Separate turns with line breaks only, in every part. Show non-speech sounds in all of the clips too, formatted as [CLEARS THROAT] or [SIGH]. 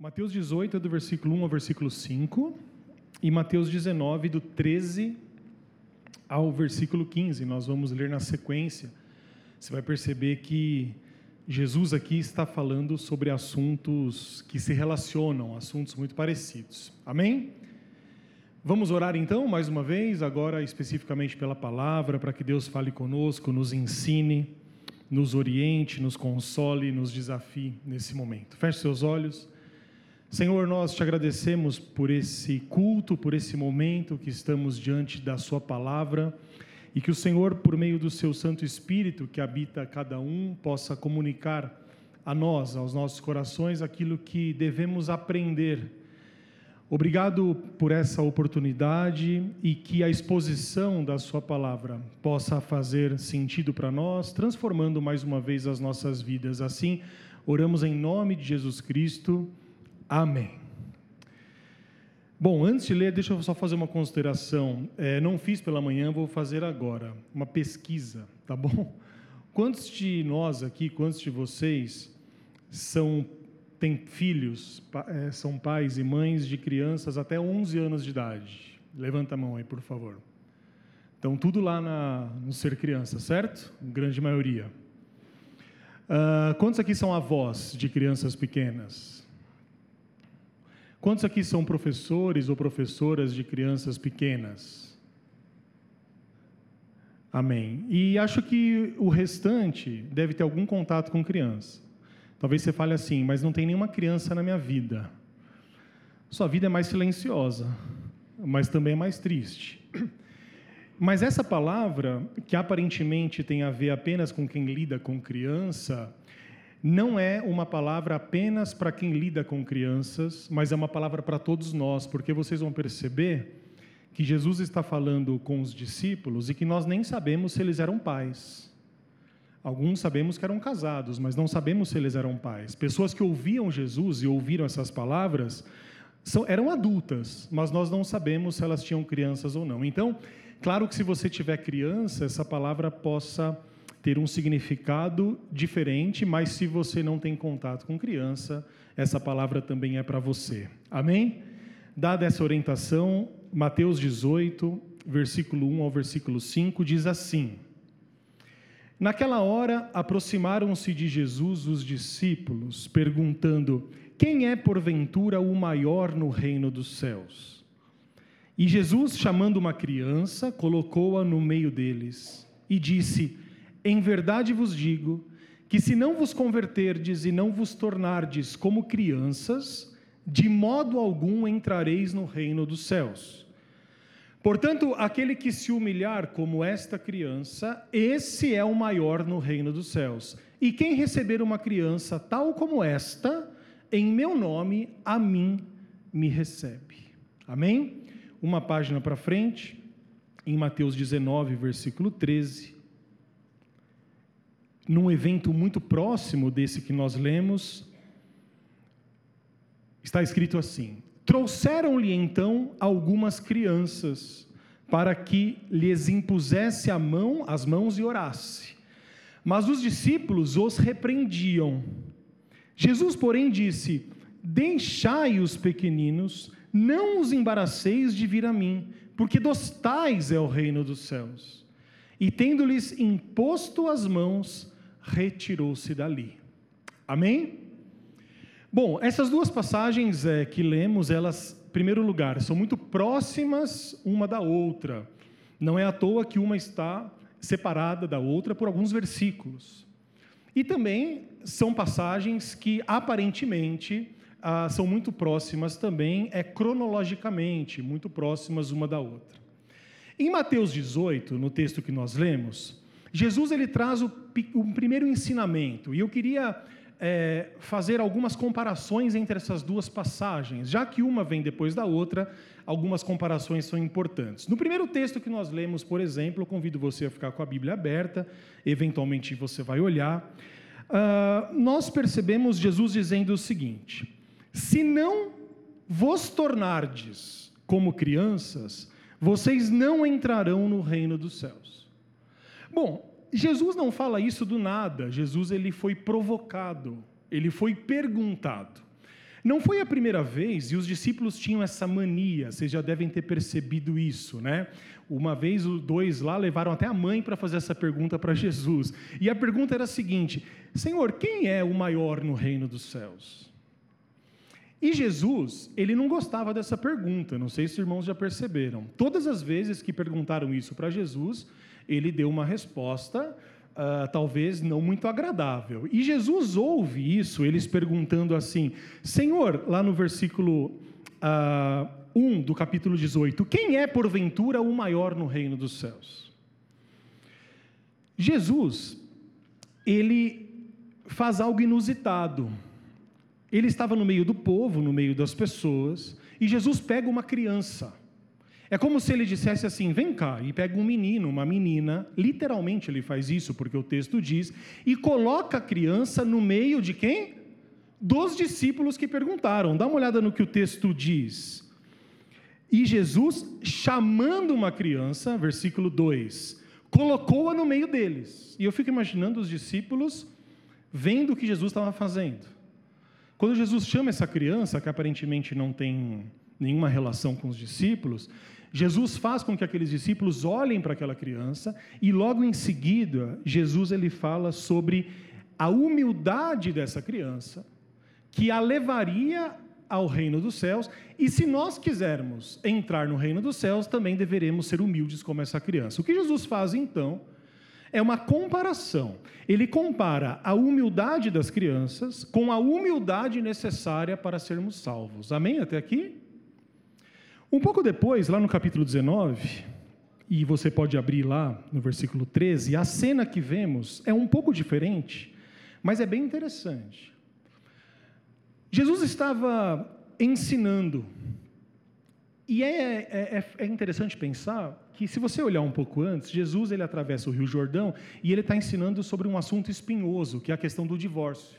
Mateus 18 é do versículo 1 ao versículo 5 e Mateus 19 do 13 ao versículo 15. Nós vamos ler na sequência. Você vai perceber que Jesus aqui está falando sobre assuntos que se relacionam, assuntos muito parecidos. Amém? Vamos orar então, mais uma vez, agora especificamente pela palavra, para que Deus fale conosco, nos ensine, nos oriente, nos console, nos desafie nesse momento. Feche seus olhos. Senhor, nós te agradecemos por esse culto, por esse momento que estamos diante da Sua palavra e que o Senhor, por meio do Seu Santo Espírito que habita cada um, possa comunicar a nós, aos nossos corações, aquilo que devemos aprender. Obrigado por essa oportunidade e que a exposição da Sua palavra possa fazer sentido para nós, transformando mais uma vez as nossas vidas. Assim, oramos em nome de Jesus Cristo. Amém. Bom, antes de ler, deixa eu só fazer uma consideração. É, não fiz pela manhã, vou fazer agora. Uma pesquisa, tá bom? [LAUGHS] Quantos de nós aqui, quantos de vocês são têm filhos, é, são pais e mães de crianças até 11 anos de idade? Levanta a mão aí, por favor. Então, tudo lá na, no ser criança, certo? Grande maioria. Uh, quantos aqui são avós de crianças pequenas? Quantos aqui são professores ou professoras de crianças pequenas? Amém. E acho que o restante deve ter algum contato com criança. Talvez você fale assim, mas não tem nenhuma criança na minha vida. Sua vida é mais silenciosa, mas também é mais triste. [CLEARS THROAT] Mas essa palavra, que aparentemente tem a ver apenas com quem lida com criança, não é uma palavra apenas para quem lida com crianças, mas é uma palavra para todos nós, porque vocês vão perceber que Jesus está falando com os discípulos e que nós nem sabemos se eles eram pais. Alguns sabemos que eram casados, mas não sabemos se eles eram pais. Pessoas que ouviam Jesus e ouviram essas palavras são, eram adultas, mas nós não sabemos se elas tinham crianças ou não. Então, claro que se você tiver criança, essa palavra possa ter um significado diferente, mas se você não tem contato com criança, essa palavra também é para você. Amém? Dada essa orientação, Mateus 18, versículo 1 ao versículo 5 diz assim: Naquela hora aproximaram-se de Jesus os discípulos, perguntando: Quem é porventura o maior no reino dos céus? E Jesus, chamando uma criança, colocou-a no meio deles e disse: em verdade vos digo que se não vos converterdes e não vos tornardes como crianças, de modo algum entrareis no reino dos céus. Portanto, aquele que se humilhar como esta criança, esse é o maior no reino dos céus. E quem receber uma criança tal como esta, em meu nome, a mim me recebe. Amém? Uma página para frente, em Mateus 19, versículo 13 num evento muito próximo desse que nós lemos, está escrito assim: Trouxeram-lhe então algumas crianças para que lhes impusesse a mão, as mãos e orasse. Mas os discípulos os repreendiam. Jesus, porém, disse: Deixai os pequeninos, não os embaraceis de vir a mim, porque dos tais é o reino dos céus. E tendo-lhes imposto as mãos, retirou-se dali. Amém? Bom, essas duas passagens é, que lemos, elas, em primeiro lugar, são muito próximas uma da outra. Não é à toa que uma está separada da outra por alguns versículos. E também são passagens que aparentemente ah, são muito próximas também, é cronologicamente, muito próximas uma da outra. Em Mateus 18, no texto que nós lemos, Jesus ele traz o, o primeiro ensinamento, e eu queria é, fazer algumas comparações entre essas duas passagens, já que uma vem depois da outra, algumas comparações são importantes. No primeiro texto que nós lemos, por exemplo, eu convido você a ficar com a Bíblia aberta, eventualmente você vai olhar. Uh, nós percebemos Jesus dizendo o seguinte: se não vos tornardes como crianças, vocês não entrarão no reino dos céus. Bom, Jesus não fala isso do nada. Jesus ele foi provocado, ele foi perguntado. Não foi a primeira vez, e os discípulos tinham essa mania, vocês já devem ter percebido isso, né? Uma vez os dois lá levaram até a mãe para fazer essa pergunta para Jesus. E a pergunta era a seguinte: Senhor, quem é o maior no reino dos céus? E Jesus, ele não gostava dessa pergunta, não sei se os irmãos já perceberam. Todas as vezes que perguntaram isso para Jesus, ele deu uma resposta uh, talvez não muito agradável. E Jesus ouve isso, eles perguntando assim: Senhor, lá no versículo uh, ah, 1 do capítulo 18, quem é porventura o maior no reino dos céus? Jesus, ele faz algo inusitado. Ele estava no meio do povo, no meio das pessoas, e Jesus pega uma criança. É como se ele dissesse assim: vem cá, e pega um menino, uma menina, literalmente ele faz isso, porque o texto diz, e coloca a criança no meio de quem? Dos discípulos que perguntaram. Dá uma olhada no que o texto diz. E Jesus, chamando uma criança, versículo 2, colocou-a no meio deles. E eu fico imaginando os discípulos vendo o que Jesus estava fazendo. Quando Jesus chama essa criança, que aparentemente não tem nenhuma relação com os discípulos, Jesus faz com que aqueles discípulos olhem para aquela criança e logo em seguida Jesus ele fala sobre a humildade dessa criança que a levaria ao reino dos céus e se nós quisermos entrar no reino dos céus também deveremos ser humildes como essa criança. O que Jesus faz então é uma comparação. Ele compara a humildade das crianças com a humildade necessária para sermos salvos. Amém até aqui? Um pouco depois, lá no capítulo 19, e você pode abrir lá no versículo 13, a cena que vemos é um pouco diferente, mas é bem interessante. Jesus estava ensinando, e é, é, é, é interessante pensar que, se você olhar um pouco antes, Jesus ele atravessa o Rio Jordão e ele está ensinando sobre um assunto espinhoso, que é a questão do divórcio.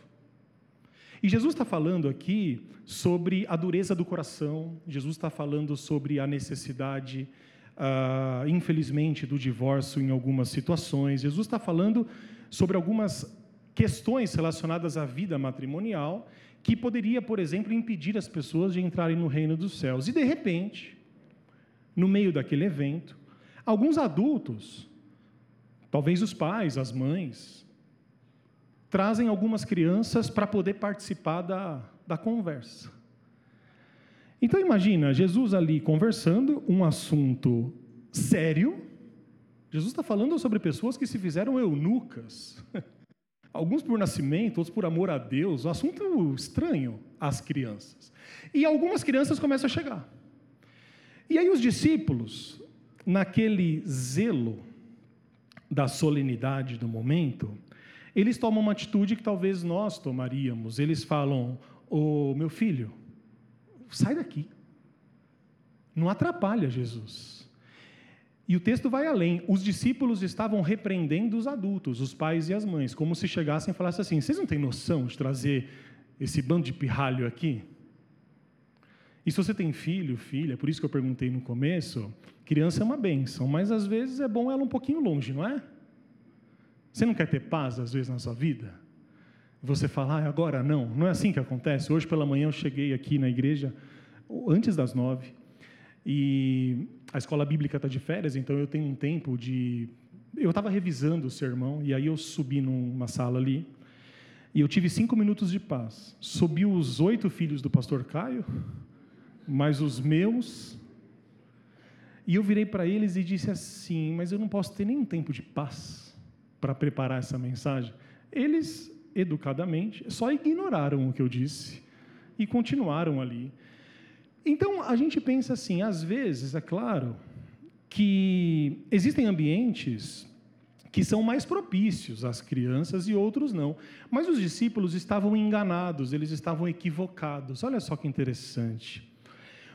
E Jesus está falando aqui sobre a dureza do coração, Jesus está falando sobre a necessidade, uh, infelizmente, do divórcio em algumas situações, Jesus está falando sobre algumas questões relacionadas à vida matrimonial que poderia, por exemplo, impedir as pessoas de entrarem no reino dos céus. E de repente, no meio daquele evento, alguns adultos, talvez os pais, as mães, trazem algumas crianças para poder participar da, da conversa. Então imagina, Jesus ali conversando, um assunto sério. Jesus está falando sobre pessoas que se fizeram eunucas. [LAUGHS] Alguns por nascimento, outros por amor a Deus. Um assunto estranho às crianças. E algumas crianças começam a chegar. E aí os discípulos, naquele zelo da solenidade do momento, eles tomam uma atitude que talvez nós tomaríamos. Eles falam: Ô oh, meu filho, sai daqui. Não atrapalha Jesus. E o texto vai além. Os discípulos estavam repreendendo os adultos, os pais e as mães, como se chegassem e falassem assim: vocês não têm noção de trazer esse bando de pirralho aqui? E se você tem filho, filha, por isso que eu perguntei no começo, criança é uma bênção, mas às vezes é bom ela um pouquinho longe, não é? Você não quer ter paz às vezes na sua vida? Você fala, ah, agora não. Não é assim que acontece. Hoje pela manhã eu cheguei aqui na igreja antes das nove e a escola bíblica está de férias, então eu tenho um tempo de. Eu estava revisando o sermão e aí eu subi numa sala ali e eu tive cinco minutos de paz. Subiu os oito filhos do pastor Caio, mais os meus. E eu virei para eles e disse assim: Mas eu não posso ter nenhum tempo de paz para preparar essa mensagem, eles, educadamente, só ignoraram o que eu disse e continuaram ali. Então, a gente pensa assim, às vezes, é claro, que existem ambientes que são mais propícios às crianças e outros não. Mas os discípulos estavam enganados, eles estavam equivocados. Olha só que interessante.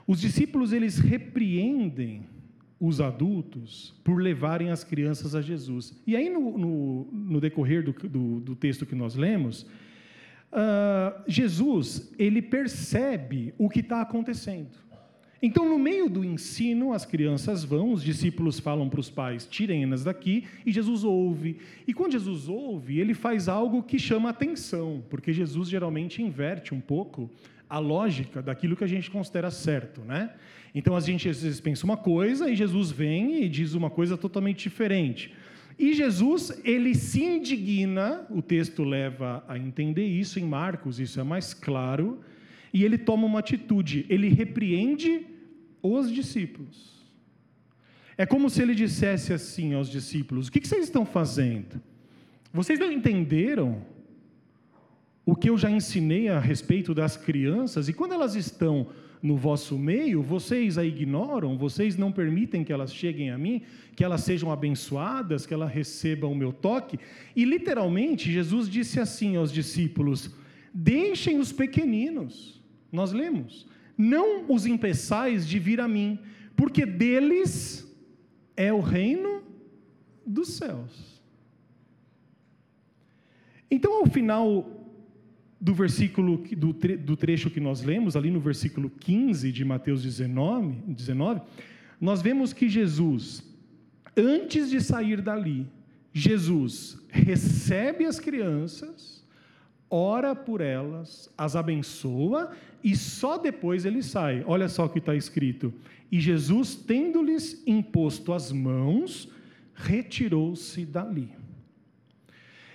Os discípulos eles repreendem os adultos por levarem as crianças a Jesus. E aí, no, no, no decorrer do, do, do, texto que nós lemos, uh, Jesus ele percebe o que está acontecendo. Então, no meio do ensino, as crianças vão, os discípulos falam para os pais: tirem-nas daqui, e Jesus ouve. E quando Jesus ouve, ele faz algo que chama atenção, porque Jesus geralmente inverte um pouco a lógica daquilo que a gente considera certo, né? Então a gente às vezes pensa uma coisa e Jesus vem e diz uma coisa totalmente diferente. E Jesus, ele se indigna, o texto leva a entender isso em Marcos, isso é mais claro, e ele toma uma atitude, ele repreende os discípulos. É como se ele dissesse assim aos discípulos: O que vocês estão fazendo? Vocês não entenderam o que eu já ensinei a respeito das crianças? E quando elas estão no vosso meio, vocês a ignoram, vocês não permitem que elas cheguem a mim, que elas sejam abençoadas, que elas recebam o meu toque. E literalmente, Jesus disse assim aos discípulos: Deixem os pequeninos. Nós lemos: Não os impeçais de vir a mim, porque deles é o reino dos céus. Então, ao final do versículo do, tre, do trecho que nós lemos, ali no versículo 15 de Mateus 19, 19, nós vemos que Jesus, antes de sair dali, Jesus recebe as crianças, ora por elas, as abençoa e só depois ele sai. Olha só o que está escrito. E Jesus, tendo-lhes imposto as mãos, retirou-se dali.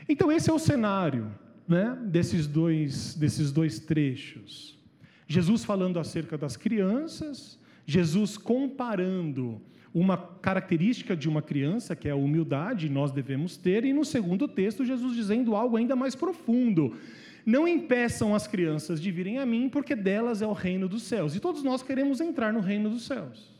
Então, esse é o cenário né, desses, dois, desses dois trechos. Jesus falando acerca das crianças, Jesus comparando uma característica de uma criança, que é a humildade, nós devemos ter, e no segundo texto, Jesus dizendo algo ainda mais profundo. Não impeçam as crianças de virem a mim, porque delas é o reino dos céus. E todos nós queremos entrar no reino dos céus.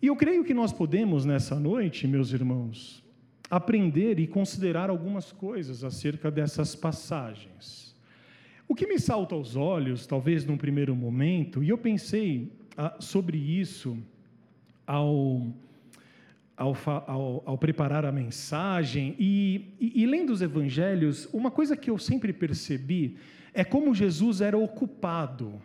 E eu creio que nós podemos, nessa noite, meus irmãos, aprender e considerar algumas coisas acerca dessas passagens. O que me salta aos olhos, talvez num primeiro momento, e eu pensei ah, sobre isso ao, ao, ao, ao, preparar a mensagem, e, e, e lendo os evangelhos, uma coisa que eu sempre percebi é como Jesus era ocupado.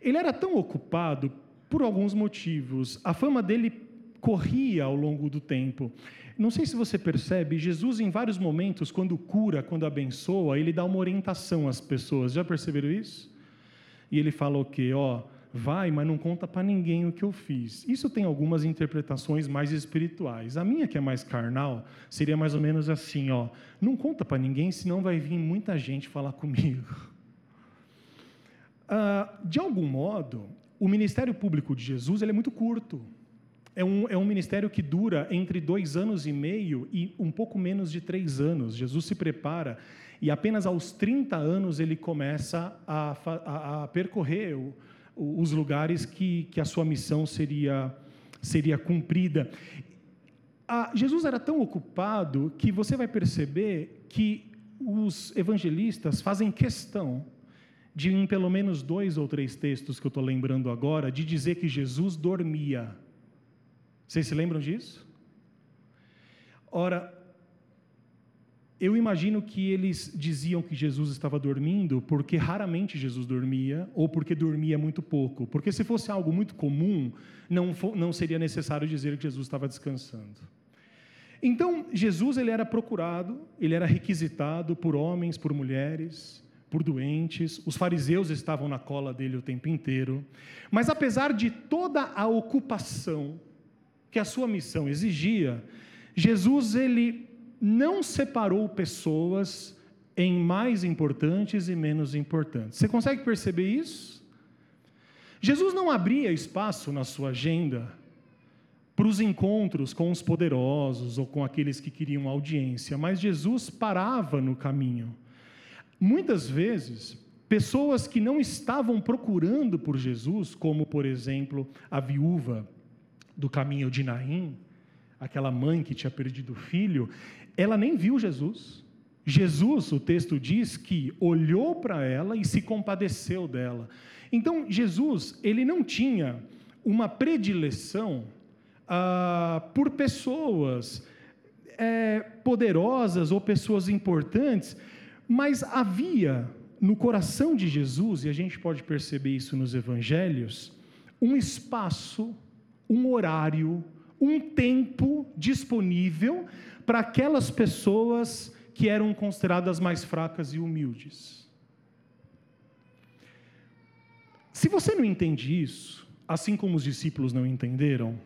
Ele era tão ocupado por alguns motivos. A fama dele corria ao longo do tempo. Não sei se você percebe, Jesus, em vários momentos, quando cura, quando abençoa, ele dá uma orientação às pessoas. Já perceberam isso? E ele fala o quê? Ó, vai, mas não conta para ninguém o que eu fiz. Isso tem algumas interpretações mais espirituais. A minha, que é mais carnal, seria mais ou menos assim: ó, não conta para ninguém, senão vai vir muita gente falar comigo. [LAUGHS] Ah, de algum modo, o ministério público de Jesus ele é muito curto. É um, é um ministério que dura entre dois anos e meio e um pouco menos de três anos. Jesus se prepara e apenas aos 30 anos ele começa a, a, a percorrer o, os lugares que, que a sua missão seria, seria cumprida. Jesus era tão ocupado que você vai perceber que os evangelistas fazem questão de, em pelo menos dois ou três textos que eu estou lembrando agora, de dizer que Jesus dormia. Vocês se lembram disso? Ora, eu imagino que eles diziam que Jesus estava dormindo porque raramente Jesus dormia ou porque dormia muito pouco. Porque se fosse algo muito comum, não, não seria necessário dizer que Jesus estava descansando. Então, Jesus ele era procurado, ele era requisitado por homens, por mulheres, por doentes. Os fariseus estavam na cola dele o tempo inteiro. Mas apesar de toda a ocupação, que a sua missão exigia, Jesus ele não separou pessoas em mais importantes e menos importantes. Você consegue perceber isso? Jesus não abria espaço na sua agenda para os encontros com os poderosos ou com aqueles que queriam audiência, mas Jesus parava no caminho. Muitas vezes, pessoas que não estavam procurando por Jesus, como por exemplo a viúva do caminho de Naim, aquela mãe que tinha perdido o filho, ela nem viu Jesus. Jesus, o texto diz que olhou para ela e se compadeceu dela. Então, Jesus, ele não tinha uma predileção ah, por pessoas é, poderosas ou pessoas importantes, mas havia no coração de Jesus, e a gente pode perceber isso nos evangelhos, um espaço um horário, um tempo disponível para aquelas pessoas que eram consideradas mais fracas e humildes. Se você não entende isso, assim como os discípulos não entenderam,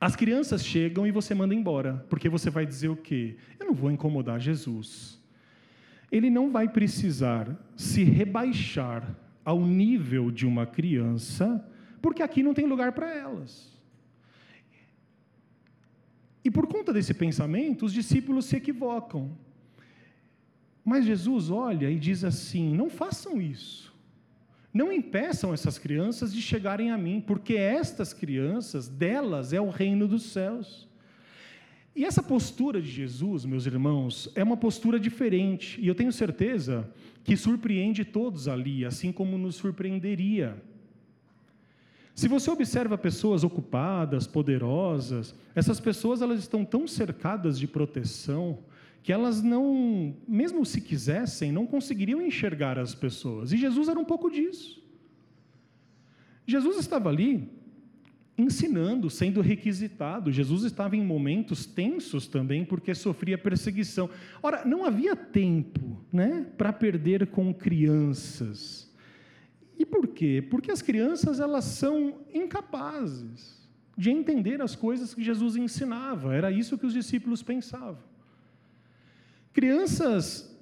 as crianças chegam e você manda embora, porque você vai dizer o quê? Eu não vou incomodar Jesus. Ele não vai precisar se rebaixar ao nível de uma criança, porque aqui não tem lugar para elas. E por conta desse pensamento, os discípulos se equivocam. Mas Jesus olha e diz assim: não façam isso. Não impeçam essas crianças de chegarem a mim, porque estas crianças, delas é o reino dos céus. E essa postura de Jesus, meus irmãos, é uma postura diferente, e eu tenho certeza que surpreende todos ali, assim como nos surpreenderia. Se você observa pessoas ocupadas, poderosas, essas pessoas elas estão tão cercadas de proteção, que elas não, mesmo se quisessem, não conseguiriam enxergar as pessoas. E Jesus era um pouco disso. Jesus estava ali ensinando, sendo requisitado. Jesus estava em momentos tensos também, porque sofria perseguição. Ora, não havia tempo né, para perder com crianças. E por quê? Porque as crianças elas são incapazes de entender as coisas que Jesus ensinava. Era isso que os discípulos pensavam. Crianças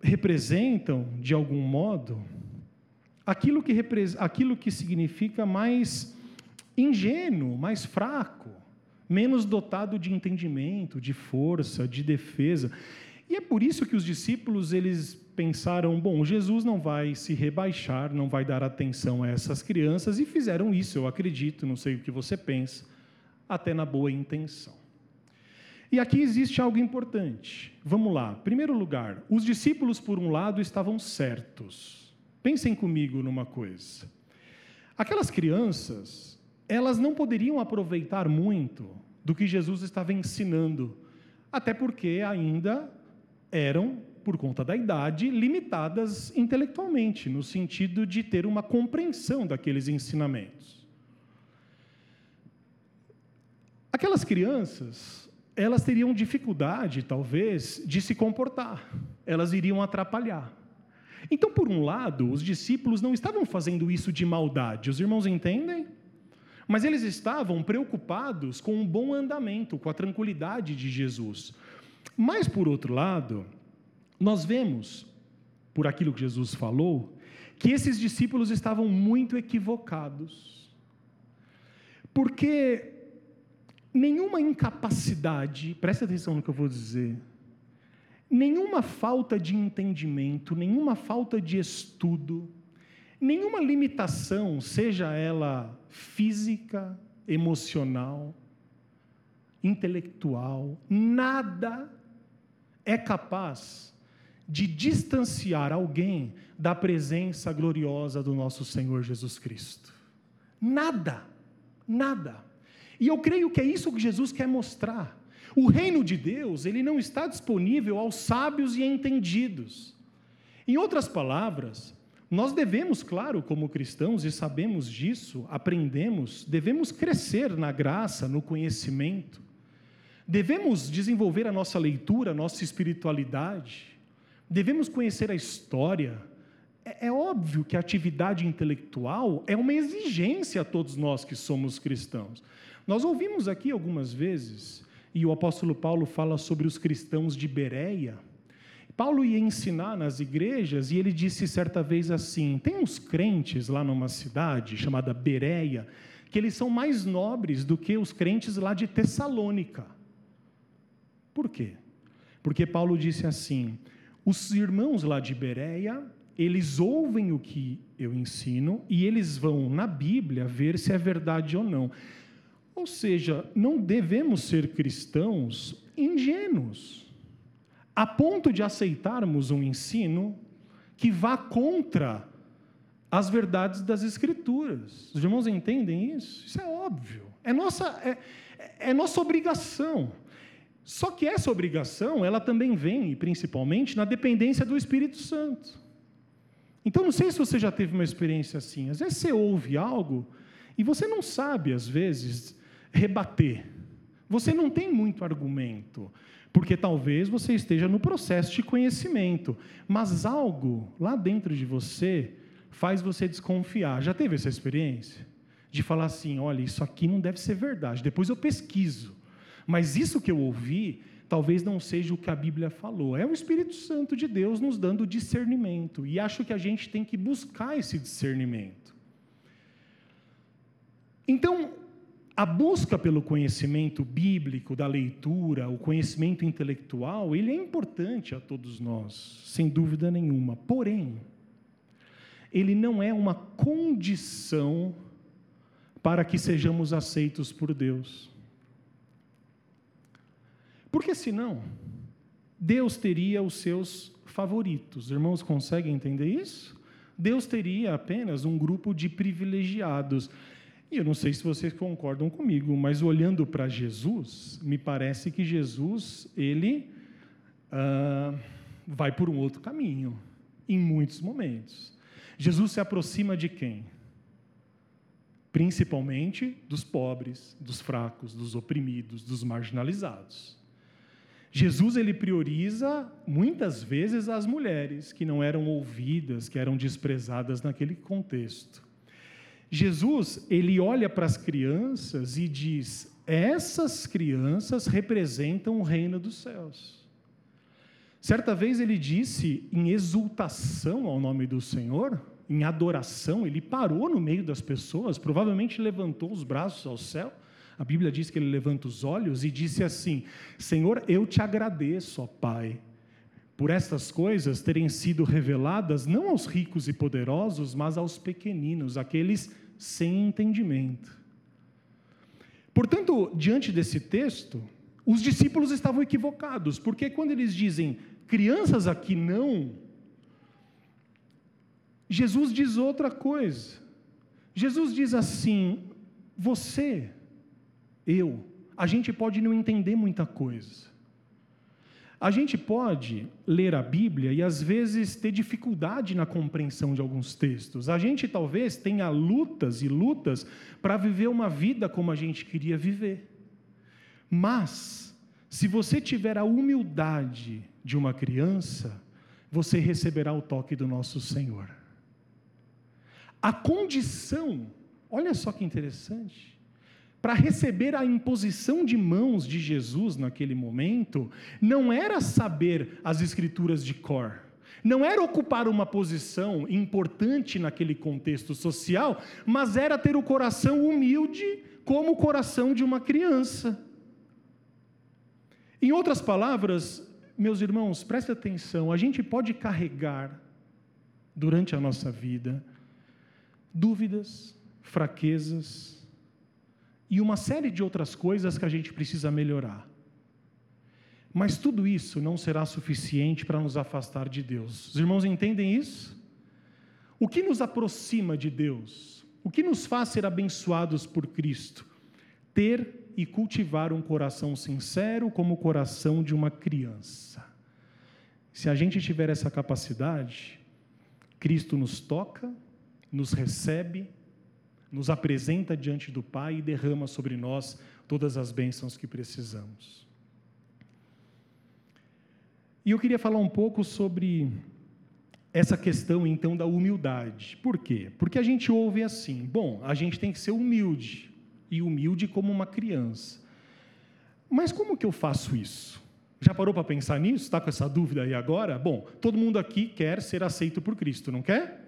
representam, de algum modo, aquilo que, aquilo que significa mais ingênuo, mais fraco, menos dotado de entendimento, de força, de defesa. E é por isso que os discípulos eles pensaram, bom, Jesus não vai se rebaixar, não vai dar atenção a essas crianças e fizeram isso, eu acredito, não sei o que você pensa, até na boa intenção. E aqui existe algo importante. Vamos lá. Primeiro lugar, os discípulos, por um lado, estavam certos. Pensem comigo numa coisa. Aquelas crianças, elas não poderiam aproveitar muito do que Jesus estava ensinando, até porque ainda eram, por conta da idade, limitadas intelectualmente, no sentido de ter uma compreensão daqueles ensinamentos. Aquelas crianças, elas teriam dificuldade, talvez, de se comportar, elas iriam atrapalhar. Então, por um lado, os discípulos não estavam fazendo isso de maldade, os irmãos entendem? Mas eles estavam preocupados com um bom andamento, com a tranquilidade de Jesus. Mas, por outro lado, nós vemos, por aquilo que Jesus falou, que esses discípulos estavam muito equivocados. Porque nenhuma incapacidade, preste atenção no que eu vou dizer, nenhuma falta de entendimento, nenhuma falta de estudo, nenhuma limitação, seja ela física, emocional, intelectual, nada é capaz de distanciar alguém da presença gloriosa do nosso Senhor Jesus Cristo. Nada, nada. E eu creio que é isso que Jesus quer mostrar. O reino de Deus, ele não está disponível aos sábios e entendidos. Em outras palavras, nós devemos, claro, como cristãos, e sabemos disso, aprendemos, devemos crescer na graça, no conhecimento. Devemos desenvolver a nossa leitura, a nossa espiritualidade. Devemos conhecer a história. É, é óbvio que a atividade intelectual é uma exigência a todos nós que somos cristãos. Nós ouvimos aqui algumas vezes, e o apóstolo Paulo fala sobre os cristãos de Bereia. Paulo ia ensinar nas igrejas e ele disse certa vez assim: tem uns crentes lá numa cidade chamada Bereia, que eles são mais nobres do que os crentes lá de Tessalônica. Por quê? Porque Paulo disse assim: os irmãos lá de Bereia, eles ouvem o que eu ensino e eles vão na Bíblia ver se é verdade ou não. Ou seja, não devemos ser cristãos ingênuos, a ponto de aceitarmos um ensino que vá contra as verdades das Escrituras. Os irmãos entendem isso? Isso é óbvio. É nossa, é, é nossa obrigação. Só que essa obrigação, ela também vem, principalmente, na dependência do Espírito Santo. Então, não sei se você já teve uma experiência assim. Às vezes você ouve algo e você não sabe, às vezes, rebater. Você não tem muito argumento, porque talvez você esteja no processo de conhecimento, mas algo lá dentro de você faz você desconfiar. Já teve essa experiência? De falar assim: olha, isso aqui não deve ser verdade. Depois eu pesquiso. Mas isso que eu ouvi, talvez não seja o que a Bíblia falou. É o Espírito Santo de Deus nos dando discernimento. E acho que a gente tem que buscar esse discernimento. Então, a busca pelo conhecimento bíblico, da leitura, o conhecimento intelectual, ele é importante a todos nós, sem dúvida nenhuma. Porém, ele não é uma condição para que sejamos aceitos por Deus. Porque senão, Deus teria os seus favoritos. Irmãos, conseguem entender isso? Deus teria apenas um grupo de privilegiados. E eu não sei se vocês concordam comigo, mas olhando para Jesus, me parece que Jesus, ele ah, vai por um outro caminho, em muitos momentos. Jesus se aproxima de quem? Principalmente dos pobres, dos fracos, dos oprimidos, dos marginalizados. Jesus ele prioriza muitas vezes as mulheres que não eram ouvidas, que eram desprezadas naquele contexto. Jesus, ele olha para as crianças e diz: essas crianças representam o reino dos céus. Certa vez ele disse, em exultação ao nome do Senhor, em adoração, ele parou no meio das pessoas, provavelmente levantou os braços ao céu. A Bíblia diz que ele levanta os olhos e disse assim: Senhor, eu te agradeço, ó Pai, por estas coisas terem sido reveladas não aos ricos e poderosos, mas aos pequeninos, aqueles sem entendimento. Portanto, diante desse texto, os discípulos estavam equivocados, porque quando eles dizem crianças aqui não, Jesus diz outra coisa. Jesus diz assim: você, eu, a gente pode não entender muita coisa. A gente pode ler a Bíblia e às vezes ter dificuldade na compreensão de alguns textos. A gente talvez tenha lutas e lutas para viver uma vida como a gente queria viver. Mas, se você tiver a humildade de uma criança, você receberá o toque do nosso Senhor. A condição, olha só que interessante, para receber a imposição de mãos de Jesus naquele momento, não era saber as escrituras de cor, não era ocupar uma posição importante naquele contexto social, mas era ter o coração humilde como o coração de uma criança. Em outras palavras, meus irmãos, preste atenção, a gente pode carregar durante a nossa vida dúvidas, fraquezas, e uma série de outras coisas que a gente precisa melhorar. Mas tudo isso não será suficiente para nos afastar de Deus. Os irmãos entendem isso? O que nos aproxima de Deus? O que nos faz ser abençoados por Cristo? Ter e cultivar um coração sincero como o coração de uma criança. Se a gente tiver essa capacidade, Cristo nos toca, nos recebe nos apresenta diante do Pai e derrama sobre nós todas as bênçãos que precisamos. E eu queria falar um pouco sobre essa questão então da humildade. Por quê? Porque a gente ouve assim: bom, a gente tem que ser humilde, e humilde como uma criança. Mas como que eu faço isso? Já parou para pensar nisso? Está com essa dúvida aí agora? Bom, todo mundo aqui quer ser aceito por Cristo, não quer?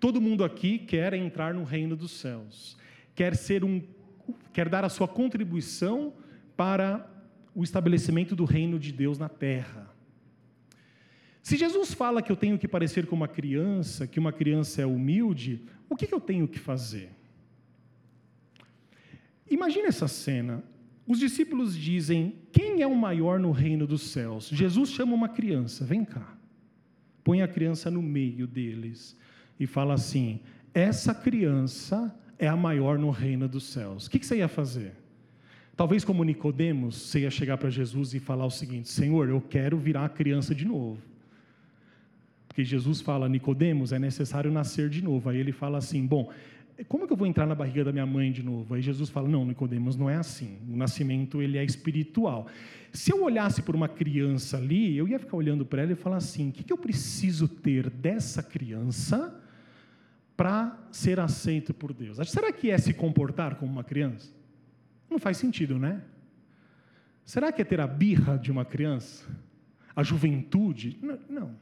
Todo mundo aqui quer entrar no reino dos céus, quer ser um, quer dar a sua contribuição para o estabelecimento do reino de Deus na terra. Se Jesus fala que eu tenho que parecer como uma criança, que uma criança é humilde, o que eu tenho que fazer? Imagina essa cena. Os discípulos dizem: Quem é o maior no reino dos céus? Jesus chama uma criança, vem cá. Põe a criança no meio deles e fala assim: essa criança é a maior no reino dos céus. O que você ia fazer? Talvez como Nicodemos, você ia chegar para Jesus e falar o seguinte: Senhor, eu quero virar criança de novo. Porque Jesus fala, Nicodemos, é necessário nascer de novo. Aí ele fala assim: Bom, como que eu vou entrar na barriga da minha mãe de novo? Aí Jesus fala: Não, Nicodemos, não é assim. O nascimento ele é espiritual. Se eu olhasse por uma criança ali, eu ia ficar olhando para ela e falar assim: O que, que eu preciso ter dessa criança? Para ser aceito por Deus. Será que é se comportar como uma criança? Não faz sentido, né? Será que é ter a birra de uma criança? A juventude? Não, não,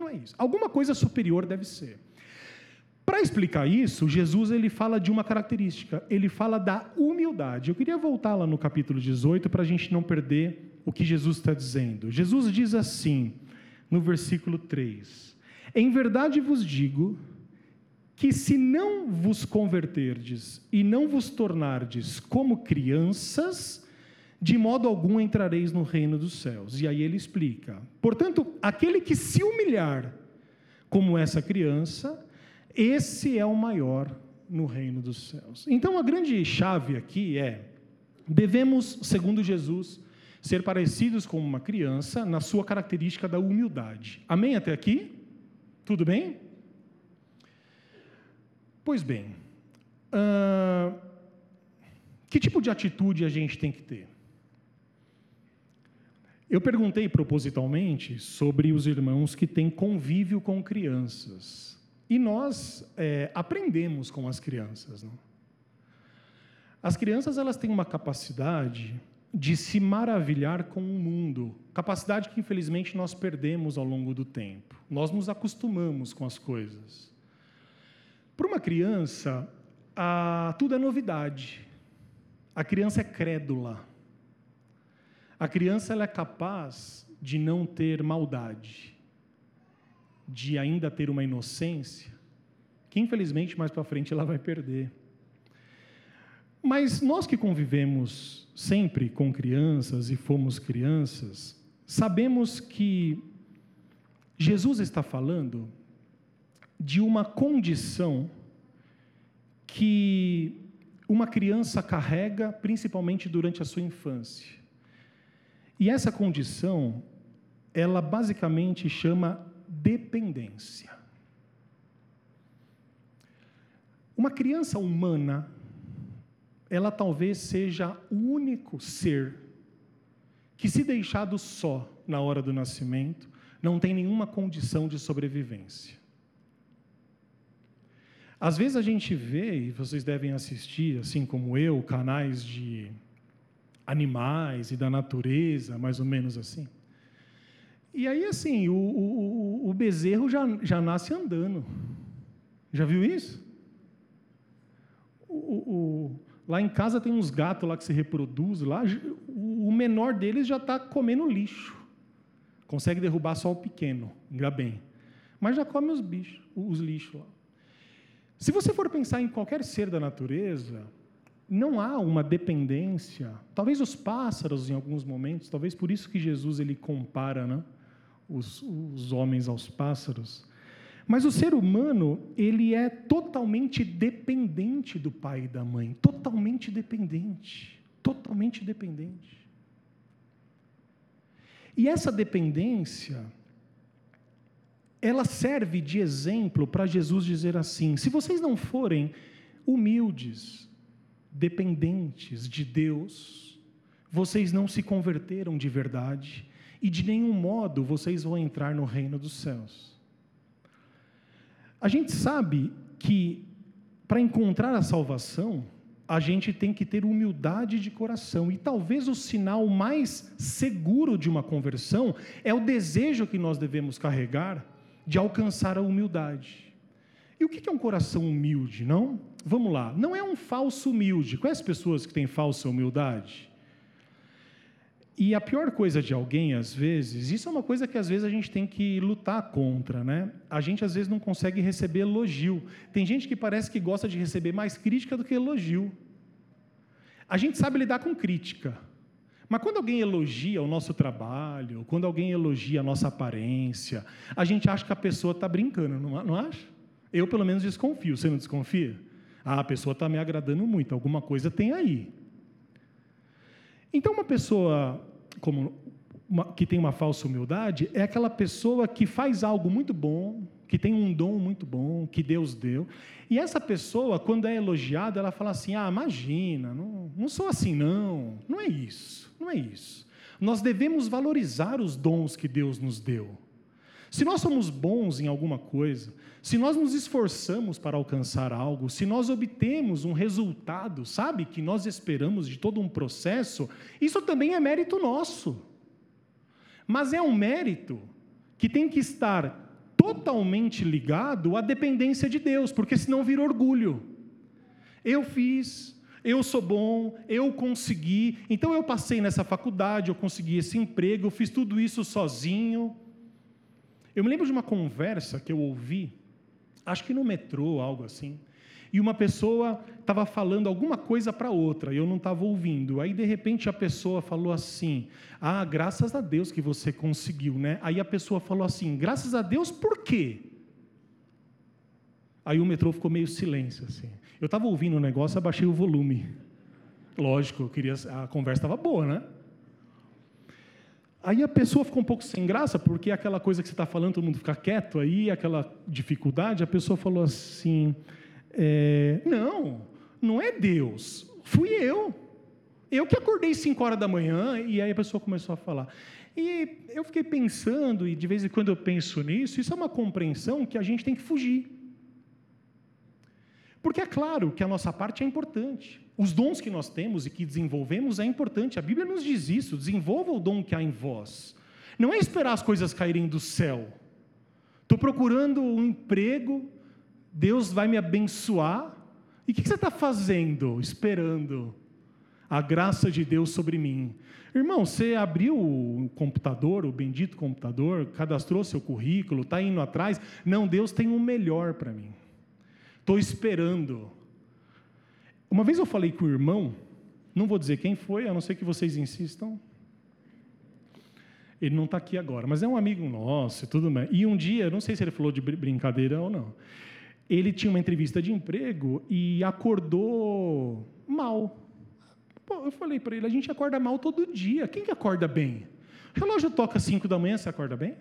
não é isso. Alguma coisa superior deve ser. Para explicar isso, Jesus ele fala de uma característica, ele fala da humildade. Eu queria voltar lá no capítulo 18 para a gente não perder o que Jesus está dizendo. Jesus diz assim, no versículo 3: Em verdade vos digo que se não vos converterdes e não vos tornardes como crianças, de modo algum entrareis no reino dos céus. E aí ele explica: portanto, aquele que se humilhar como essa criança, esse é o maior no reino dos céus. Então a grande chave aqui é: devemos, segundo Jesus, ser parecidos com uma criança na sua característica da humildade. Amém até aqui? Tudo bem? Pois bem, uh, que tipo de atitude a gente tem que ter? Eu perguntei propositalmente sobre os irmãos que têm convívio com crianças. E nós é, aprendemos com as crianças. Não? As crianças elas têm uma capacidade de se maravilhar com o mundo, capacidade que infelizmente nós perdemos ao longo do tempo. Nós nos acostumamos com as coisas. Para uma criança, a, tudo é novidade. A criança é crédula. A criança ela é capaz de não ter maldade, de ainda ter uma inocência, que infelizmente mais para frente ela vai perder. Mas nós que convivemos sempre com crianças e fomos crianças, sabemos que Jesus está falando de uma condição que uma criança carrega principalmente durante a sua infância. E essa condição, ela basicamente chama dependência. Uma criança humana, ela talvez seja o único ser que, se deixado só na hora do nascimento, não tem nenhuma condição de sobrevivência. Às vezes a gente vê, e vocês devem assistir, assim como eu, canais de animais e da natureza, mais ou menos assim. E aí, assim, o, o, o bezerro já, já nasce andando. Já viu isso? O, o, lá em casa tem uns gatos lá que se reproduzem, lá, o menor deles já está comendo lixo. Consegue derrubar só o pequeno, ainda bem. Mas já come os bichos, os lixos lá. Se você for pensar em qualquer ser da natureza, não há uma dependência. Talvez os pássaros, em alguns momentos, talvez por isso que Jesus ele compara né, os, os homens aos pássaros. Mas o ser humano, ele é totalmente dependente do pai e da mãe. Totalmente dependente. Totalmente dependente. E essa dependência ela serve de exemplo para Jesus dizer assim: se vocês não forem humildes, dependentes de Deus, vocês não se converteram de verdade e de nenhum modo vocês vão entrar no reino dos céus. A gente sabe que para encontrar a salvação, a gente tem que ter humildade de coração. E talvez o sinal mais seguro de uma conversão é o desejo que nós devemos carregar de alcançar a humildade. E o que é um coração humilde, não? Vamos lá, não é um falso humilde. Conhece pessoas que têm falsa humildade? E a pior coisa de alguém, às vezes, isso é uma coisa que às vezes a gente tem que lutar contra, né? A gente às vezes não consegue receber elogio. Tem gente que parece que gosta de receber mais crítica do que elogio. A gente sabe lidar com crítica, mas quando alguém elogia o nosso trabalho, quando alguém elogia a nossa aparência, a gente acha que a pessoa está brincando, não, acha? Eu, pelo menos, desconfio. Você não desconfia? Ah, a pessoa está me agradando muito, alguma coisa tem aí. Então, uma pessoa como uma, que tem uma falsa humildade é aquela pessoa que faz algo muito bom, que tem um dom muito bom, que Deus deu. E essa pessoa, quando é elogiada, ela fala assim: ah, imagina, não, não sou assim, não. Não é isso, não é isso. Nós devemos valorizar os dons que Deus nos deu. Se nós somos bons em alguma coisa, se nós nos esforçamos para alcançar algo, se nós obtemos um resultado, sabe, que nós esperamos de todo um processo, isso também é mérito nosso. Mas é um mérito que tem que estar totalmente ligado à dependência de Deus, porque senão vira orgulho. Eu fiz, eu sou bom, eu consegui, então eu passei nessa faculdade, eu consegui esse emprego, eu fiz tudo isso sozinho. Eu me lembro de uma conversa que eu ouvi acho que no metrô, algo assim. E uma pessoa estava falando alguma coisa para outra, e eu não estava ouvindo. Aí, de repente, a pessoa falou assim: Ah, graças a Deus que você conseguiu, né? Aí a pessoa falou assim: Graças a Deus, por quê? Aí o metrô ficou meio silêncio, assim. Eu estava ouvindo o negócio, abaixei o volume. Lógico, eu queria, a conversa estava boa, né? Aí a pessoa ficou um pouco sem graça, porque aquela coisa que você está falando, todo mundo fica quieto, aí aquela dificuldade, a pessoa falou assim: é, Não, não é Deus, fui eu. Eu que acordei 5 horas da manhã, e aí a pessoa começou a falar. E eu fiquei pensando, e de vez em quando eu penso nisso, isso é uma compreensão que a gente tem que fugir. Porque é claro que a nossa parte é importante. Os dons que nós temos e que desenvolvemos é importante. A Bíblia nos diz isso: desenvolva o dom que há em vós. Não é esperar as coisas caírem do céu. Estou procurando um emprego, Deus vai me abençoar. E o que você está fazendo? Esperando a graça de Deus sobre mim. Irmão, você abriu o computador, o bendito computador, cadastrou seu currículo, está indo atrás. Não, Deus tem o um melhor para mim. Estou esperando. Uma vez eu falei com o irmão, não vou dizer quem foi, a não ser que vocês insistam. Ele não está aqui agora, mas é um amigo nosso, tudo bem. E um dia, não sei se ele falou de brincadeira ou não, ele tinha uma entrevista de emprego e acordou mal. Pô, eu falei para ele, a gente acorda mal todo dia. Quem que acorda bem? O relógio toca 5 da manhã, você acorda bem?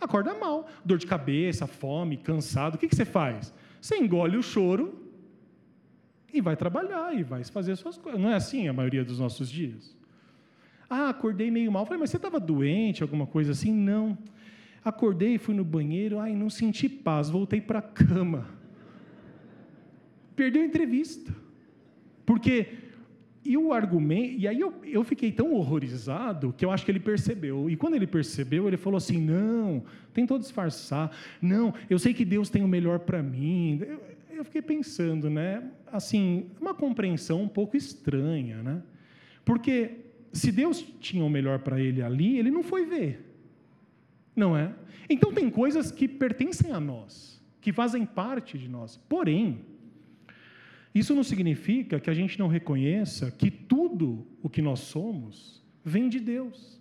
Acorda mal. Dor de cabeça, fome, cansado. O que, que você faz? Você engole o choro e vai trabalhar e vai fazer suas coisas. Não é assim a maioria dos nossos dias? Ah, acordei meio mal. Falei, mas você estava doente, alguma coisa assim? Não. Acordei, fui no banheiro, ai, não senti paz, voltei para a cama. Perdeu a entrevista. Porque, e o argumento, e aí eu, eu fiquei tão horrorizado que eu acho que ele percebeu. E quando ele percebeu, ele falou assim: não, tentou disfarçar. Não, eu sei que Deus tem o melhor para mim. Eu, eu fiquei pensando, né? Assim, uma compreensão um pouco estranha, né? Porque se Deus tinha o melhor para ele ali, ele não foi ver. Não é? Então tem coisas que pertencem a nós, que fazem parte de nós. Porém, isso não significa que a gente não reconheça que tudo o que nós somos vem de Deus.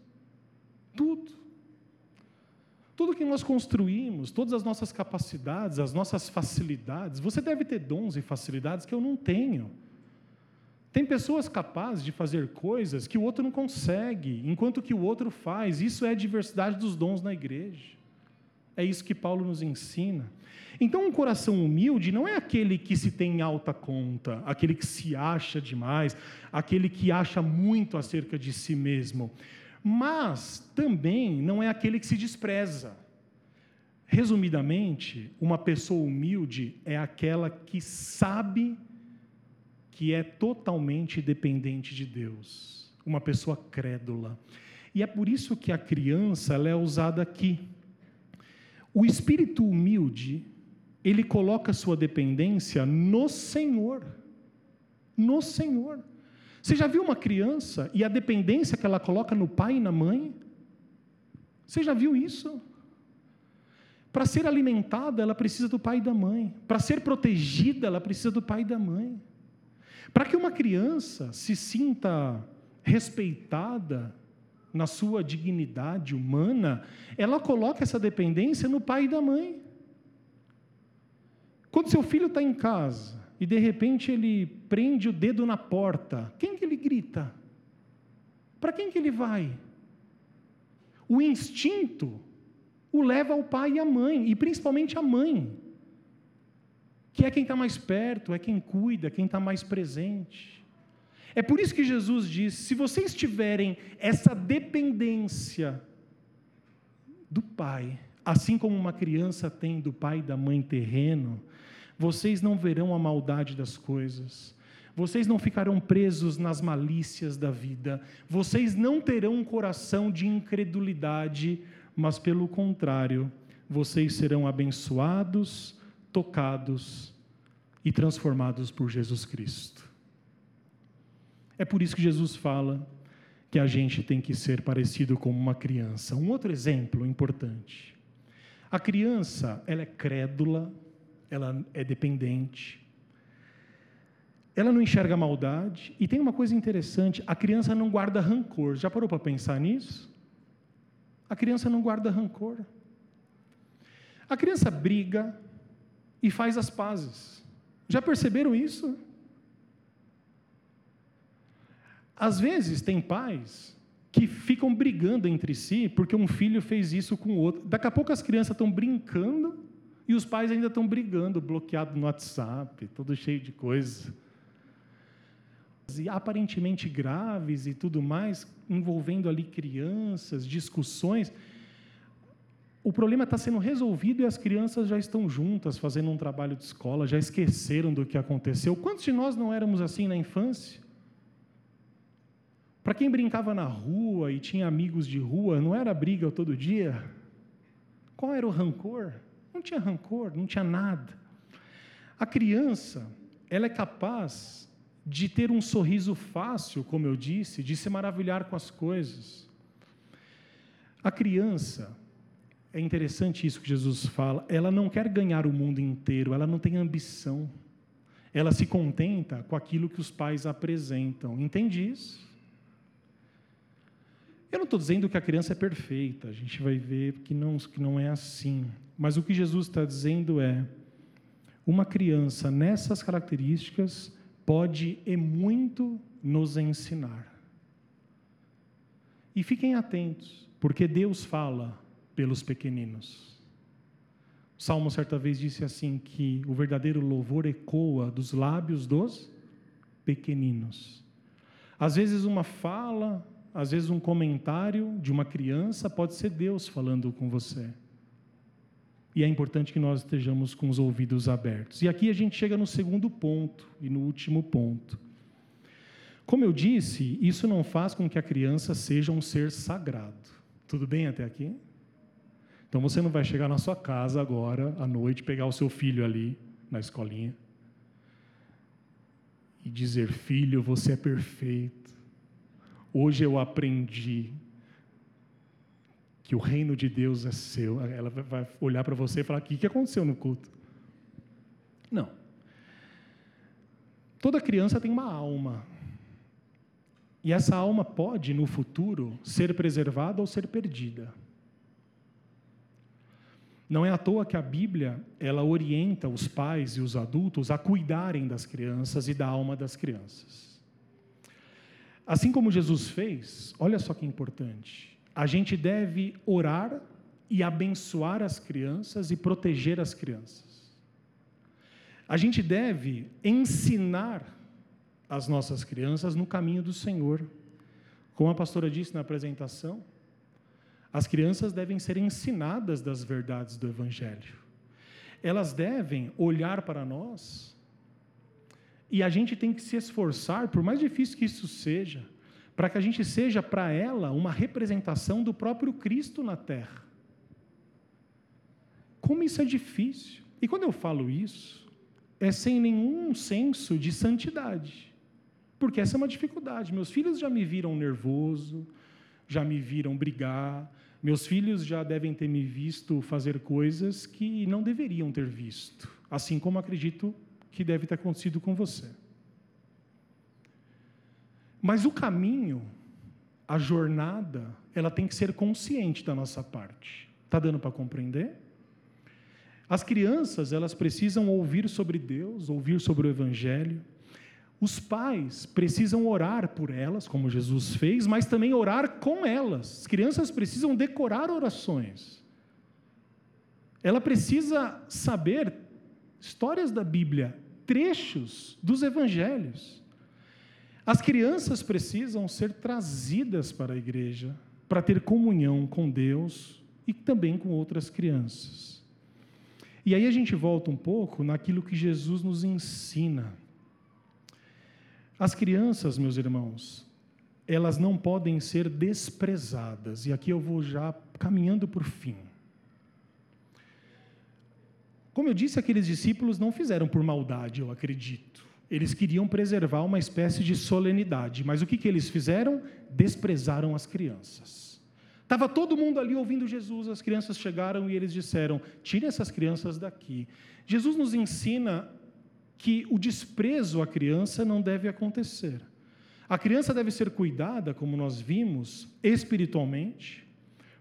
Tudo. Tudo que nós construímos, todas as nossas capacidades, as nossas facilidades, você deve ter dons e facilidades que eu não tenho. Tem pessoas capazes de fazer coisas que o outro não consegue, enquanto que o outro faz. Isso é a diversidade dos dons na igreja. É isso que Paulo nos ensina. Então, um coração humilde não é aquele que se tem em alta conta, aquele que se acha demais, aquele que acha muito acerca de si mesmo mas também não é aquele que se despreza. Resumidamente, uma pessoa humilde é aquela que sabe é totalmente dependente de Deus, uma pessoa crédula. E é por isso que a criança ela é usada aqui. O espírito humilde, ele coloca sua dependência no Senhor. No Senhor. Você já viu uma criança e a dependência que ela coloca no pai e na mãe? Você já viu isso? Para ser alimentada, ela precisa do pai e da mãe. Para ser protegida, ela precisa do pai e da mãe. Para que uma criança se sinta respeitada na sua dignidade humana, ela coloca essa dependência no pai e da mãe. Quando seu filho está em casa e de repente ele prende o dedo na porta, quem que ele grita? Para quem que ele vai? O instinto o leva ao pai e à mãe, e principalmente à mãe, que é quem está mais perto, é quem cuida, quem está mais presente. É por isso que Jesus diz: se vocês tiverem essa dependência do Pai, assim como uma criança tem do pai e da mãe terreno, vocês não verão a maldade das coisas. Vocês não ficarão presos nas malícias da vida. Vocês não terão um coração de incredulidade, mas pelo contrário, vocês serão abençoados, tocados e transformados por Jesus Cristo. É por isso que Jesus fala que a gente tem que ser parecido com uma criança. Um outro exemplo importante. A criança, ela é crédula, ela é dependente, ela não enxerga maldade, e tem uma coisa interessante: a criança não guarda rancor. Já parou para pensar nisso? A criança não guarda rancor. A criança briga e faz as pazes. Já perceberam isso? Às vezes tem pais que ficam brigando entre si porque um filho fez isso com o outro. Daqui a pouco as crianças estão brincando e os pais ainda estão brigando, bloqueado no WhatsApp, todo cheio de coisa. E aparentemente graves e tudo mais, envolvendo ali crianças, discussões. O problema está sendo resolvido e as crianças já estão juntas, fazendo um trabalho de escola, já esqueceram do que aconteceu. Quantos de nós não éramos assim na infância? Para quem brincava na rua e tinha amigos de rua, não era briga todo dia? Qual era o rancor? Não tinha rancor, não tinha nada. A criança, ela é capaz de ter um sorriso fácil, como eu disse, de se maravilhar com as coisas. A criança, é interessante isso que Jesus fala, ela não quer ganhar o mundo inteiro, ela não tem ambição. Ela se contenta com aquilo que os pais apresentam. Entende isso? Eu não estou dizendo que a criança é perfeita, a gente vai ver que não, que não é assim. Mas o que Jesus está dizendo é: uma criança nessas características pode e muito nos ensinar. E fiquem atentos, porque Deus fala pelos pequeninos. O Salmo certa vez disse assim que o verdadeiro louvor ecoa dos lábios dos pequeninos. Às vezes uma fala, às vezes um comentário de uma criança pode ser Deus falando com você. E é importante que nós estejamos com os ouvidos abertos. E aqui a gente chega no segundo ponto e no último ponto. Como eu disse, isso não faz com que a criança seja um ser sagrado. Tudo bem até aqui? Então você não vai chegar na sua casa agora, à noite, pegar o seu filho ali na escolinha e dizer: Filho, você é perfeito. Hoje eu aprendi que o reino de Deus é seu. Ela vai olhar para você e falar: o que aconteceu no culto? Não. Toda criança tem uma alma. E essa alma pode, no futuro, ser preservada ou ser perdida. Não é à toa que a Bíblia, ela orienta os pais e os adultos a cuidarem das crianças e da alma das crianças. Assim como Jesus fez, olha só que importante a gente deve orar e abençoar as crianças e proteger as crianças. A gente deve ensinar as nossas crianças no caminho do Senhor. Como a pastora disse na apresentação, as crianças devem ser ensinadas das verdades do Evangelho. Elas devem olhar para nós e a gente tem que se esforçar, por mais difícil que isso seja, para que a gente seja para ela uma representação do próprio Cristo na terra. Como isso é difícil. E quando eu falo isso, é sem nenhum senso de santidade. Porque essa é uma dificuldade. Meus filhos já me viram nervoso, já me viram brigar, meus filhos já devem ter me visto fazer coisas que não deveriam ter visto, assim como acredito que deve ter acontecido com você. Mas o caminho, a jornada, ela tem que ser consciente da nossa parte. Está dando para compreender? As crianças, elas precisam ouvir sobre Deus, ouvir sobre o Evangelho. Os pais precisam orar por elas, como Jesus fez, mas também orar com elas. As crianças precisam decorar orações. Ela precisa saber histórias da Bíblia, trechos dos evangelhos. As crianças precisam ser trazidas para a igreja para ter comunhão com Deus, e também com outras crianças. E aí a gente volta um pouco naquilo que Jesus nos ensina. As crianças, meus irmãos, elas não podem ser desprezadas. E aqui eu vou já caminhando por fim. Como eu disse, aqueles discípulos não fizeram por maldade, eu acredito. Eles queriam preservar uma espécie de solenidade, mas o que, que eles fizeram? Desprezaram as crianças. Estava todo mundo ali ouvindo Jesus, as crianças chegaram e eles disseram: tire essas crianças daqui. Jesus nos ensina que o desprezo à criança não deve acontecer. A criança deve ser cuidada, como nós vimos, espiritualmente,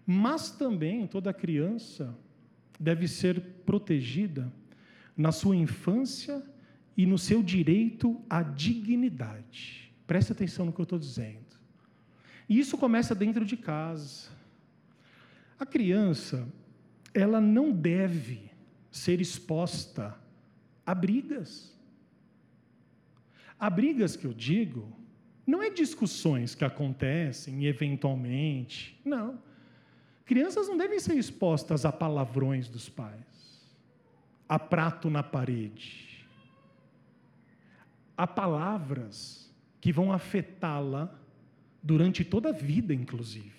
mas também toda criança deve ser protegida na sua infância e no seu direito à dignidade. Preste atenção no que eu estou dizendo. E isso começa dentro de casa. A criança, ela não deve ser exposta a brigas. A brigas que eu digo, não é discussões que acontecem eventualmente, não. Crianças não devem ser expostas a palavrões dos pais, a prato na parede há palavras que vão afetá-la durante toda a vida, inclusive.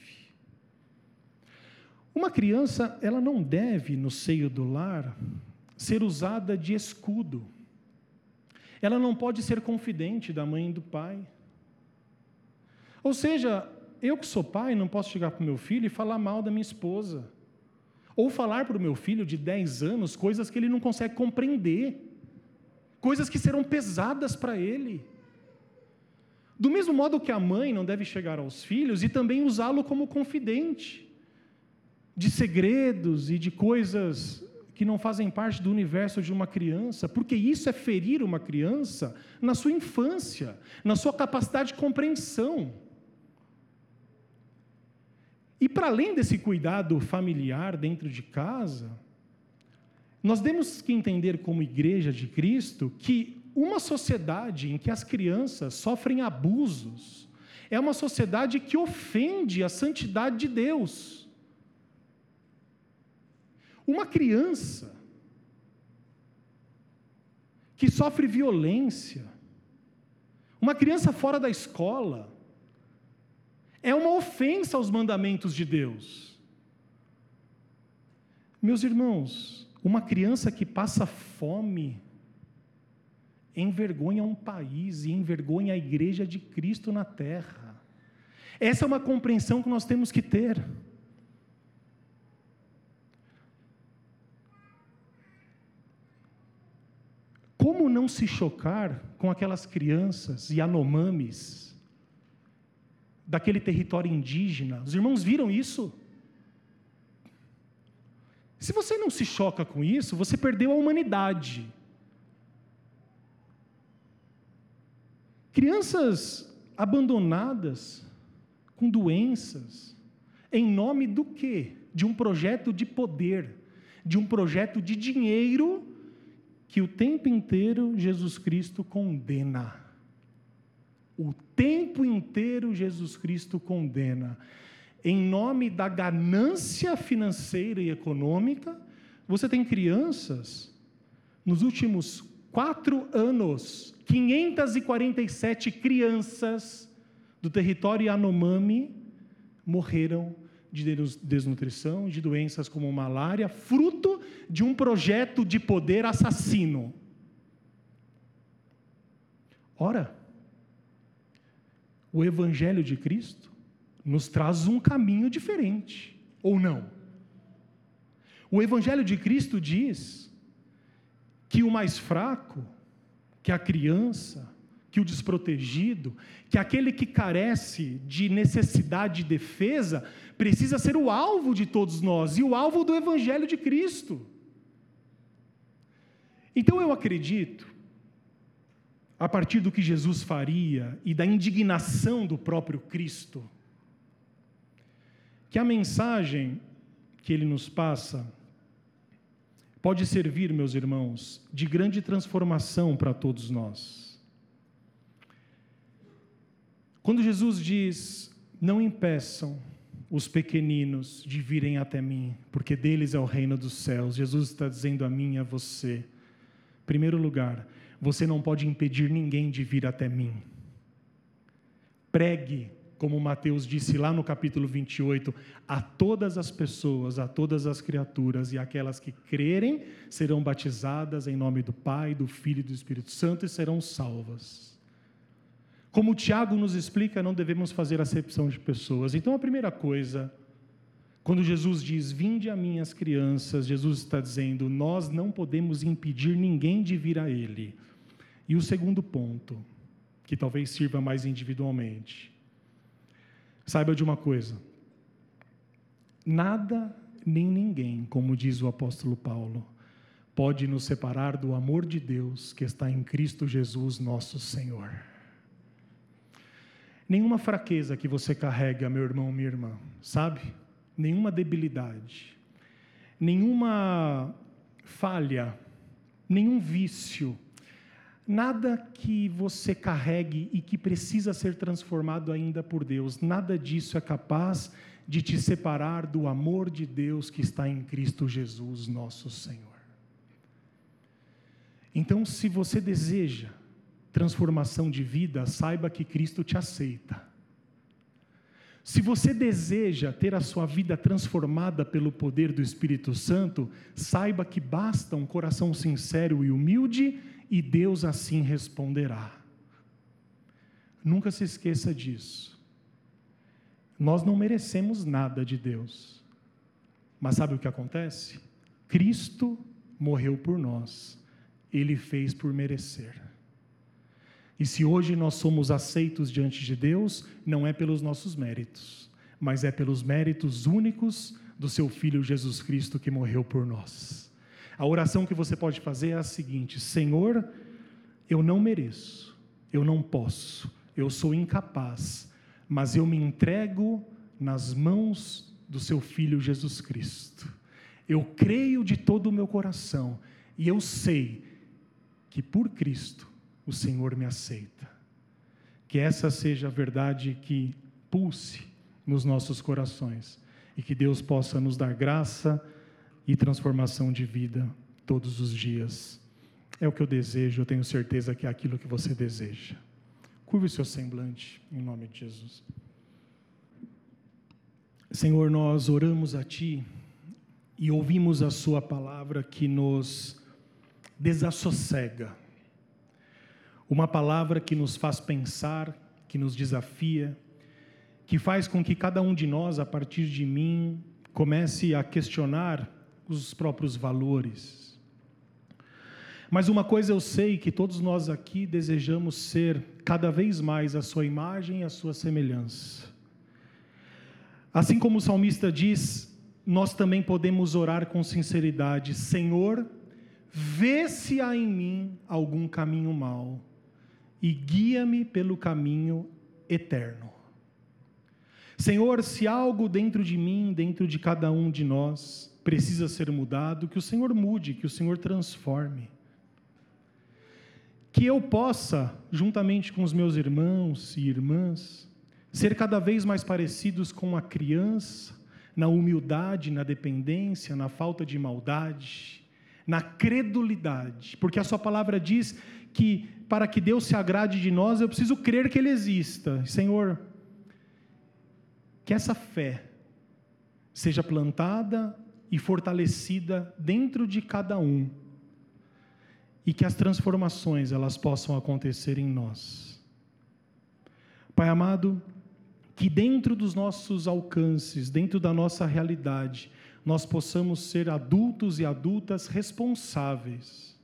Uma criança, ela não deve, no seio do lar, ser usada de escudo. Ela não pode ser confidente da mãe e do pai. Ou seja, eu que sou pai, não posso chegar para o meu filho e falar mal da minha esposa. Ou falar para o meu filho de 10 anos coisas que ele não consegue compreender coisas que serão pesadas para ele. Do mesmo modo que a mãe não deve chegar aos filhos e também usá-lo como confidente de segredos e de coisas que não fazem parte do universo de uma criança, porque isso é ferir uma criança na sua infância, na sua capacidade de compreensão. E para além desse cuidado familiar dentro de casa, nós temos que entender, como igreja de Cristo, que uma sociedade em que as crianças sofrem abusos é uma sociedade que ofende a santidade de Deus. Uma criança que sofre violência, uma criança fora da escola, é uma ofensa aos mandamentos de Deus. Meus irmãos, uma criança que passa fome envergonha um país e envergonha a igreja de Cristo na terra. Essa é uma compreensão que nós temos que ter. Como não se chocar com aquelas crianças Yanomamis daquele território indígena? Os irmãos viram isso? Se você não se choca com isso, você perdeu a humanidade. Crianças abandonadas, com doenças, em nome do quê? De um projeto de poder, de um projeto de dinheiro que o tempo inteiro Jesus Cristo condena. O tempo inteiro Jesus Cristo condena em nome da ganância financeira e econômica, você tem crianças, nos últimos quatro anos, 547 crianças do território Yanomami morreram de desnutrição, de doenças como malária, fruto de um projeto de poder assassino. Ora, o Evangelho de Cristo nos traz um caminho diferente, ou não? O Evangelho de Cristo diz que o mais fraco, que a criança, que o desprotegido, que aquele que carece de necessidade de defesa, precisa ser o alvo de todos nós e o alvo do Evangelho de Cristo. Então eu acredito, a partir do que Jesus faria e da indignação do próprio Cristo, que a mensagem que ele nos passa pode servir, meus irmãos, de grande transformação para todos nós. Quando Jesus diz: não impeçam os pequeninos de virem até mim, porque deles é o reino dos céus. Jesus está dizendo a mim e a você. Primeiro lugar, você não pode impedir ninguém de vir até mim. Pregue, como Mateus disse lá no capítulo 28, a todas as pessoas, a todas as criaturas, e aquelas que crerem serão batizadas em nome do Pai, do Filho e do Espírito Santo e serão salvas. Como Tiago nos explica, não devemos fazer acepção de pessoas. Então, a primeira coisa, quando Jesus diz: Vinde a mim as crianças, Jesus está dizendo: Nós não podemos impedir ninguém de vir a Ele. E o segundo ponto, que talvez sirva mais individualmente, saiba de uma coisa: nada nem ninguém, como diz o apóstolo Paulo, pode nos separar do amor de Deus que está em Cristo Jesus, nosso Senhor. Nenhuma fraqueza que você carrega, meu irmão, minha irmã, sabe? Nenhuma debilidade, nenhuma falha, nenhum vício, nada que você carregue e que precisa ser transformado ainda por Deus, nada disso é capaz de te separar do amor de Deus que está em Cristo Jesus, nosso Senhor. Então, se você deseja, transformação de vida, saiba que Cristo te aceita. Se você deseja ter a sua vida transformada pelo poder do Espírito Santo, saiba que basta um coração sincero e humilde e Deus assim responderá. Nunca se esqueça disso. Nós não merecemos nada de Deus. Mas sabe o que acontece? Cristo morreu por nós. Ele fez por merecer. E se hoje nós somos aceitos diante de Deus, não é pelos nossos méritos, mas é pelos méritos únicos do seu Filho Jesus Cristo que morreu por nós. A oração que você pode fazer é a seguinte: Senhor, eu não mereço, eu não posso, eu sou incapaz, mas eu me entrego nas mãos do seu Filho Jesus Cristo. Eu creio de todo o meu coração e eu sei que por Cristo o Senhor me aceita. Que essa seja a verdade que pulse nos nossos corações e que Deus possa nos dar graça e transformação de vida todos os dias. É o que eu desejo, eu tenho certeza que é aquilo que você deseja. Curve o seu semblante, em nome de Jesus. Senhor, nós oramos a Ti e ouvimos a Sua palavra que nos desassossega uma palavra que nos faz pensar, que nos desafia, que faz com que cada um de nós, a partir de mim, comece a questionar os próprios valores. Mas uma coisa eu sei que todos nós aqui desejamos ser cada vez mais a sua imagem e a sua semelhança. Assim como o salmista diz, nós também podemos orar com sinceridade: Senhor, vê se há em mim algum caminho mau e guia-me pelo caminho eterno. Senhor, se algo dentro de mim, dentro de cada um de nós, precisa ser mudado, que o Senhor mude, que o Senhor transforme. Que eu possa, juntamente com os meus irmãos e irmãs, ser cada vez mais parecidos com a criança, na humildade, na dependência, na falta de maldade, na credulidade, porque a Sua palavra diz que para que Deus se agrade de nós, eu preciso crer que Ele exista. Senhor, que essa fé seja plantada e fortalecida dentro de cada um e que as transformações elas possam acontecer em nós. Pai amado, que dentro dos nossos alcances, dentro da nossa realidade, nós possamos ser adultos e adultas responsáveis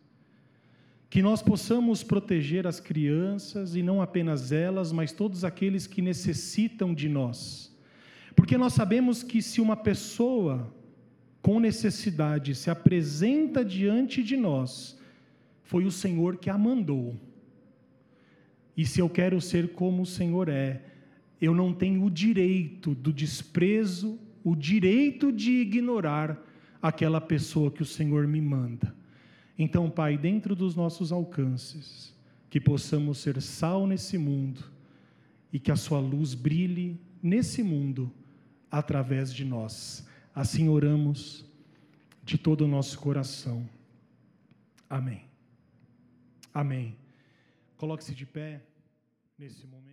que nós possamos proteger as crianças e não apenas elas, mas todos aqueles que necessitam de nós. Porque nós sabemos que se uma pessoa com necessidade se apresenta diante de nós, foi o Senhor que a mandou. E se eu quero ser como o Senhor é, eu não tenho o direito do desprezo, o direito de ignorar aquela pessoa que o Senhor me manda. Então, Pai, dentro dos nossos alcances, que possamos ser sal nesse mundo e que a Sua luz brilhe nesse mundo através de nós. Assim oramos de todo o nosso coração. Amém. Amém. Coloque-se de pé nesse momento.